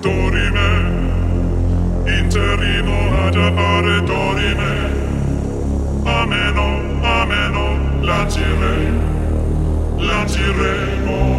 dorime. Interimo ad appare dorime. Ameno ameno lancirei lanciremo